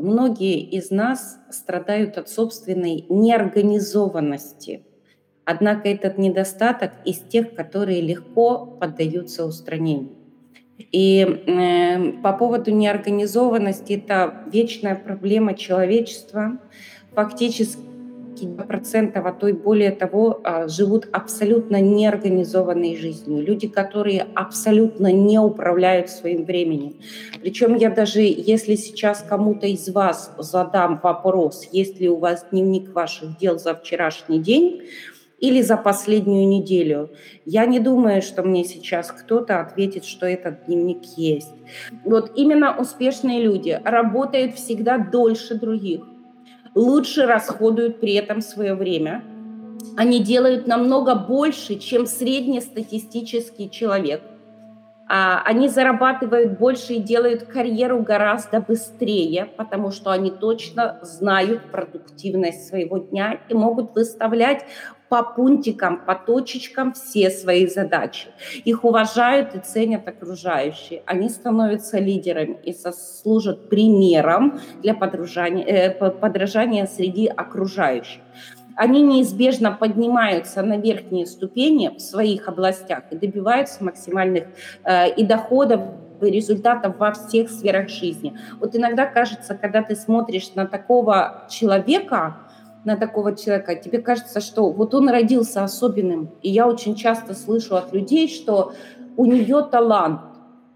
многие из нас страдают от собственной неорганизованности. Однако этот недостаток из тех, которые легко поддаются устранению. И э, по поводу неорганизованности это вечная проблема человечества. Фактически процентов, а то и более того, а, живут абсолютно неорганизованной жизнью. Люди, которые абсолютно не управляют своим временем. Причем я даже, если сейчас кому-то из вас задам вопрос, есть ли у вас дневник ваших дел за вчерашний день, или за последнюю неделю. Я не думаю, что мне сейчас кто-то ответит, что этот дневник есть. Вот именно успешные люди работают всегда дольше других лучше расходуют при этом свое время. Они делают намного больше, чем среднестатистический человек. А, они зарабатывают больше и делают карьеру гораздо быстрее, потому что они точно знают продуктивность своего дня и могут выставлять по пунктикам, по точечкам все свои задачи. Их уважают и ценят окружающие. Они становятся лидерами и служат примером для подражания, э, подражания среди окружающих они неизбежно поднимаются на верхние ступени в своих областях и добиваются максимальных э, и доходов результатов во всех сферах жизни. Вот иногда кажется, когда ты смотришь на такого человека, на такого человека, тебе кажется, что вот он родился особенным. И я очень часто слышу от людей, что у нее талант,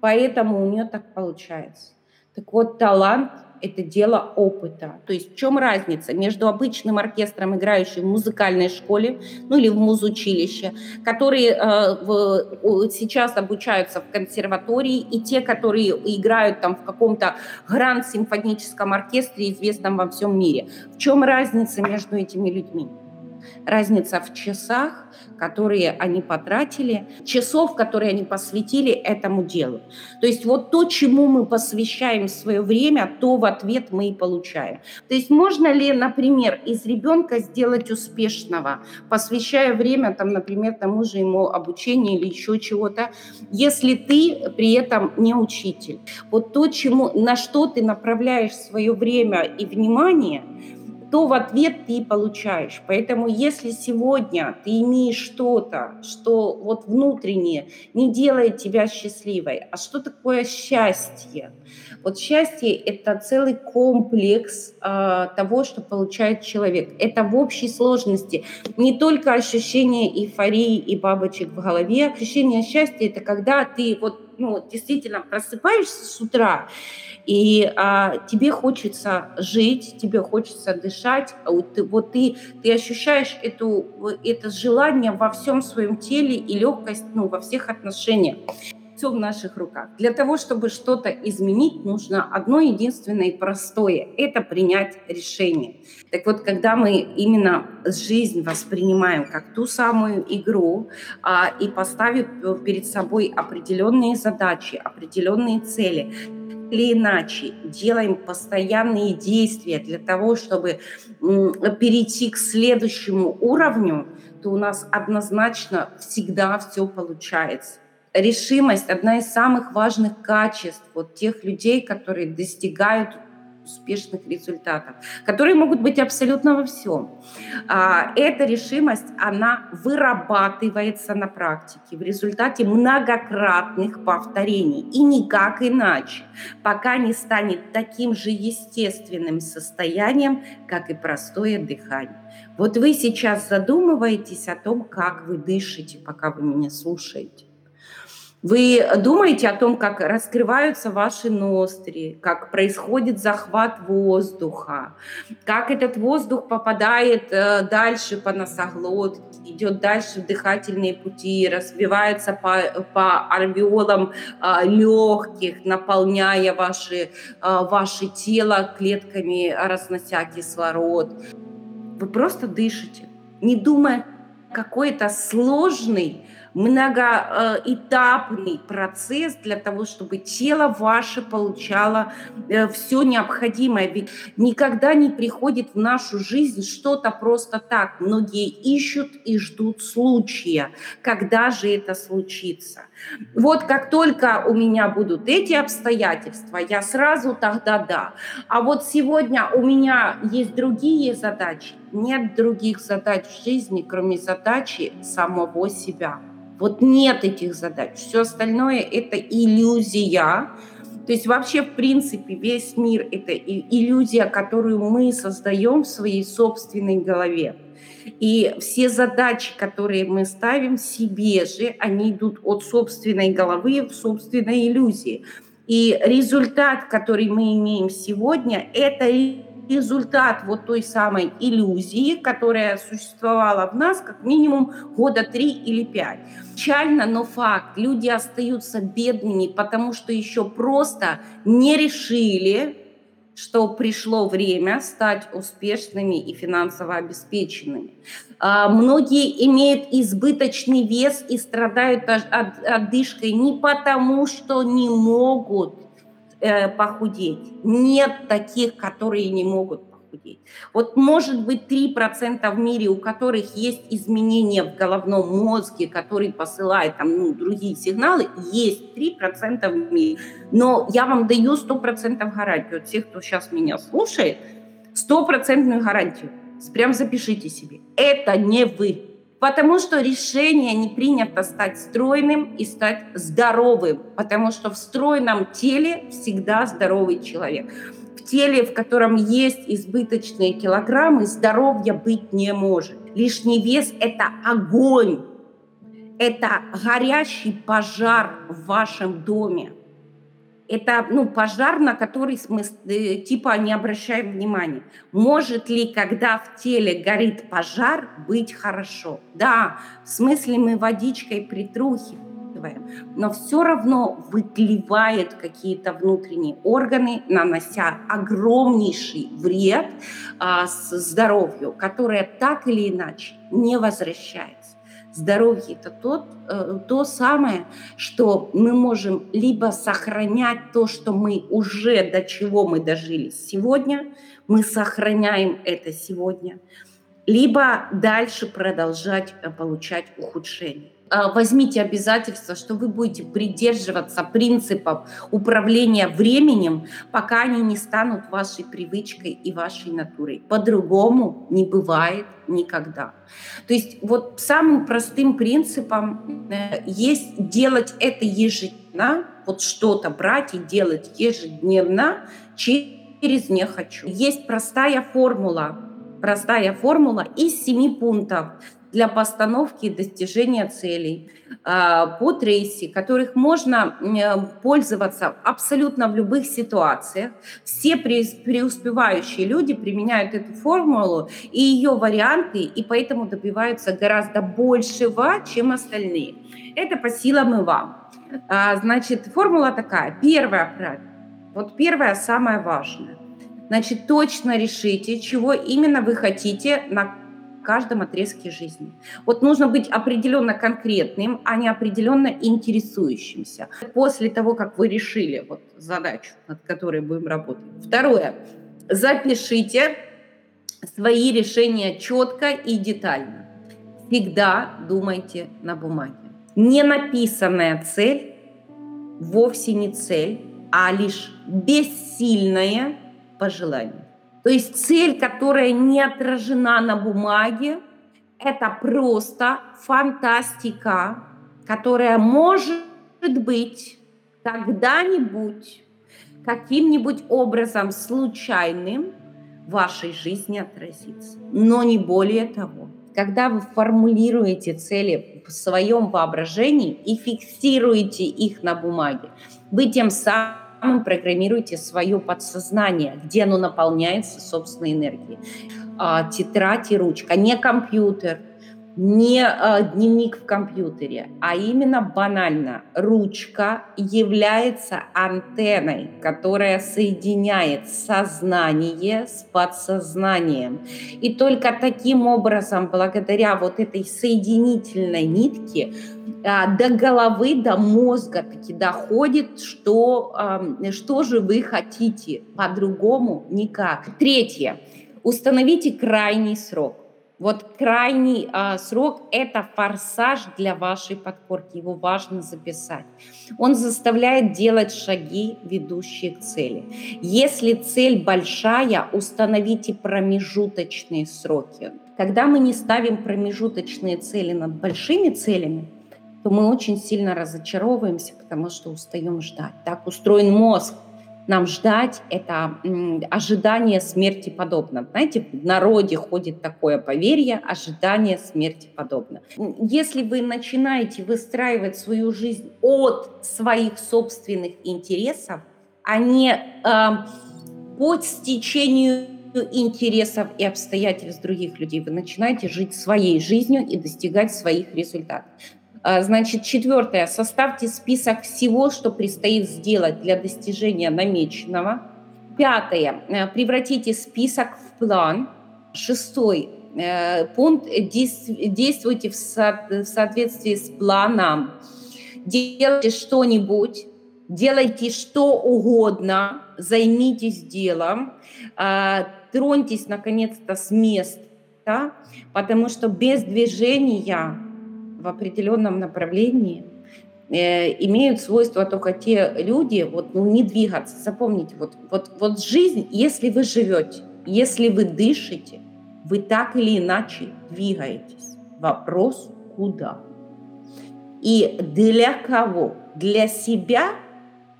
поэтому у нее так получается. Так вот, талант это дело опыта. То есть в чем разница между обычным оркестром, играющим в музыкальной школе, ну или в музучилище, которые э, в, сейчас обучаются в консерватории, и те, которые играют там в каком-то гранд-симфоническом оркестре, известном во всем мире. В чем разница между этими людьми? Разница в часах, которые они потратили, часов, которые они посвятили этому делу. То есть вот то, чему мы посвящаем свое время, то в ответ мы и получаем. То есть можно ли, например, из ребенка сделать успешного, посвящая время, там, например, тому же ему обучению или еще чего-то, если ты при этом не учитель. Вот то, чему, на что ты направляешь свое время и внимание – то в ответ ты получаешь. Поэтому если сегодня ты имеешь что-то, что вот внутреннее не делает тебя счастливой, а что такое счастье? Вот счастье – это целый комплекс э, того, что получает человек. Это в общей сложности не только ощущение эйфории и бабочек в голове. Ощущение счастья – это когда ты вот ну, действительно просыпаешься с утра, и а, тебе хочется жить, тебе хочется дышать, а вот ты, вот ты, ты ощущаешь эту, это желание во всем своем теле и легкость ну, во всех отношениях все в наших руках. Для того, чтобы что-то изменить, нужно одно единственное и простое – это принять решение. Так вот, когда мы именно жизнь воспринимаем как ту самую игру а, и поставив перед собой определенные задачи, определенные цели, или иначе делаем постоянные действия для того, чтобы перейти к следующему уровню, то у нас однозначно всегда все получается решимость одна из самых важных качеств вот тех людей, которые достигают успешных результатов, которые могут быть абсолютно во всем. А, эта решимость, она вырабатывается на практике в результате многократных повторений и никак иначе, пока не станет таким же естественным состоянием, как и простое дыхание. Вот вы сейчас задумываетесь о том, как вы дышите, пока вы меня слушаете. Вы думаете о том, как раскрываются ваши ноздри, как происходит захват воздуха, как этот воздух попадает э, дальше по носоглотке, идет дальше в дыхательные пути, разбивается по, по альвеолам э, легких, наполняя ваши, э, ваше тело клетками, разнося кислород. Вы просто дышите, не думая какой-то сложный многоэтапный процесс для того, чтобы тело ваше получало э, все необходимое. Ведь никогда не приходит в нашу жизнь что-то просто так. Многие ищут и ждут случая. Когда же это случится? Вот как только у меня будут эти обстоятельства, я сразу тогда да. А вот сегодня у меня есть другие задачи. Нет других задач в жизни, кроме задачи самого себя. Вот нет этих задач. Все остальное – это иллюзия. То есть вообще, в принципе, весь мир – это иллюзия, которую мы создаем в своей собственной голове. И все задачи, которые мы ставим себе же, они идут от собственной головы в собственной иллюзии. И результат, который мы имеем сегодня, это результат вот той самой иллюзии, которая существовала в нас как минимум года три или пять. Печально, но факт. Люди остаются бедными, потому что еще просто не решили, что пришло время стать успешными и финансово обеспеченными. А, многие имеют избыточный вес и страдают отдышкой не потому, что не могут э, похудеть. Нет таких, которые не могут похудеть. Вот может быть 3% в мире, у которых есть изменения в головном мозге, который посылает там, ну, другие сигналы, есть 3% в мире. Но я вам даю 100% гарантию. От кто сейчас меня слушает, стопроцентную гарантию. Прям запишите себе. Это не вы. Потому что решение не принято стать стройным и стать здоровым. Потому что в стройном теле всегда здоровый человек теле, в котором есть избыточные килограммы, здоровья быть не может. Лишний вес – это огонь, это горящий пожар в вашем доме. Это ну, пожар, на который мы э, типа не обращаем внимания. Может ли, когда в теле горит пожар, быть хорошо? Да, в смысле мы водичкой притрухиваем но все равно выклевает какие-то внутренние органы, нанося огромнейший вред а, здоровью, которое так или иначе не возвращается. Здоровье – это тот, э, то самое, что мы можем либо сохранять то, что мы уже, до чего мы дожили сегодня, мы сохраняем это сегодня, либо дальше продолжать э, получать ухудшение. А, возьмите обязательство, что вы будете придерживаться принципов управления временем, пока они не станут вашей привычкой и вашей натурой. По-другому не бывает никогда. То есть вот самым простым принципом э, есть делать это ежедневно, вот что-то брать и делать ежедневно через «не хочу». Есть простая формула, простая формула из семи пунктов – для постановки и достижения целей а, по трейси, которых можно пользоваться абсолютно в любых ситуациях. Все преуспевающие люди применяют эту формулу и ее варианты, и поэтому добиваются гораздо большего, чем остальные. Это по силам и вам. А, значит, формула такая. Первое правило. Вот первое самое важное. Значит, точно решите, чего именно вы хотите на каждом отрезке жизни. Вот нужно быть определенно конкретным, а не определенно интересующимся. После того, как вы решили вот задачу, над которой будем работать. Второе. Запишите свои решения четко и детально. Всегда думайте на бумаге. Не написанная цель вовсе не цель, а лишь бессильное пожелание. То есть цель, которая не отражена на бумаге, это просто фантастика, которая может быть когда-нибудь каким-нибудь образом случайным в вашей жизни отразится. Но не более того. Когда вы формулируете цели в своем воображении и фиксируете их на бумаге, вы тем самым программируйте свое подсознание, где оно наполняется собственной энергией. А, тетрадь и ручка, не компьютер, не э, дневник в компьютере, а именно банально ручка является антенной, которая соединяет сознание с подсознанием. И только таким образом, благодаря вот этой соединительной нитке, э, до головы, до мозга таки доходит, что, э, что же вы хотите, по-другому никак. Третье. Установите крайний срок. Вот крайний а, срок – это форсаж для вашей подкорки. Его важно записать. Он заставляет делать шаги, ведущие к цели. Если цель большая, установите промежуточные сроки. Когда мы не ставим промежуточные цели над большими целями, то мы очень сильно разочаровываемся, потому что устаем ждать. Так устроен мозг нам ждать, это ожидание смерти подобно. Знаете, в народе ходит такое поверье, ожидание смерти подобно. Если вы начинаете выстраивать свою жизнь от своих собственных интересов, а не э, под стечению интересов и обстоятельств других людей. Вы начинаете жить своей жизнью и достигать своих результатов. А, значит, четвертое. Составьте список всего, что предстоит сделать для достижения намеченного. Пятое. Э, превратите список в план. Шестой э, пункт. Действуйте в соответствии с планом. Делайте что-нибудь, делайте что угодно, займитесь делом, а, троньтесь наконец-то с места, потому что без движения в определенном направлении э, имеют свойство только те люди, вот, ну, не двигаться. Запомните, вот, вот, вот жизнь, если вы живете, если вы дышите, вы так или иначе двигаетесь. Вопрос куда? И для кого? Для себя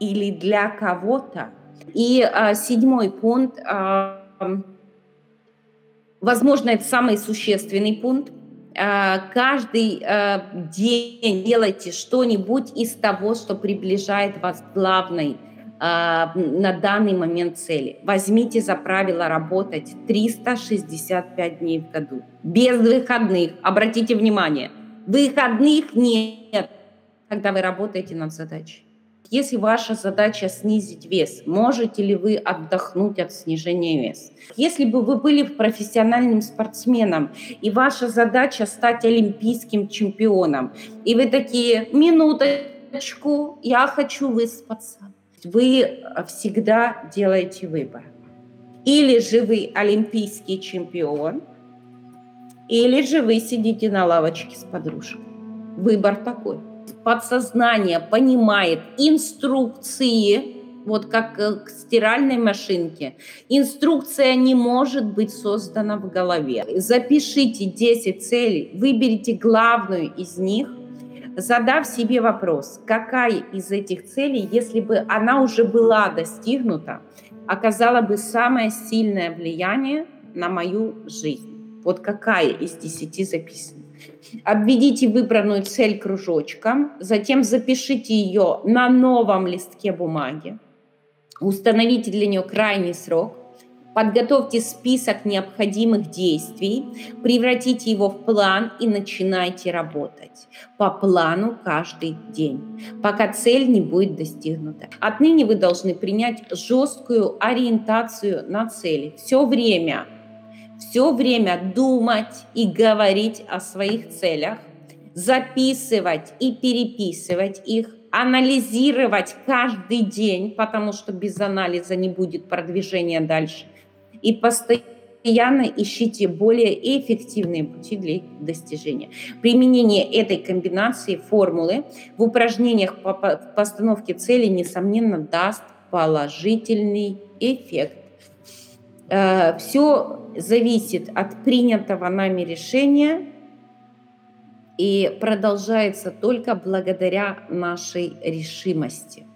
или для кого-то? И а, седьмой пункт, а, возможно, это самый существенный пункт, каждый э, день делайте что-нибудь из того, что приближает вас к главной э, на данный момент цели. Возьмите за правило работать 365 дней в году, без выходных. Обратите внимание, выходных нет, когда вы работаете над задачей. Если ваша задача снизить вес, можете ли вы отдохнуть от снижения веса? Если бы вы были профессиональным спортсменом, и ваша задача стать олимпийским чемпионом, и вы такие, минуточку, я хочу выспаться. Вы всегда делаете выбор. Или же вы олимпийский чемпион, или же вы сидите на лавочке с подружкой. Выбор такой подсознание понимает инструкции, вот как э, к стиральной машинке. Инструкция не может быть создана в голове. Запишите 10 целей, выберите главную из них, задав себе вопрос, какая из этих целей, если бы она уже была достигнута, оказала бы самое сильное влияние на мою жизнь. Вот какая из 10 записана. Обведите выбранную цель кружочком, затем запишите ее на новом листке бумаги, установите для нее крайний срок, подготовьте список необходимых действий, превратите его в план и начинайте работать по плану каждый день, пока цель не будет достигнута. Отныне вы должны принять жесткую ориентацию на цели. Все время – все время думать и говорить о своих целях, записывать и переписывать их, анализировать каждый день, потому что без анализа не будет продвижения дальше. И постоянно ищите более эффективные пути для их достижения. Применение этой комбинации формулы в упражнениях по постановке цели, несомненно, даст положительный эффект. Э, Все зависит от принятого нами решения и продолжается только благодаря нашей решимости.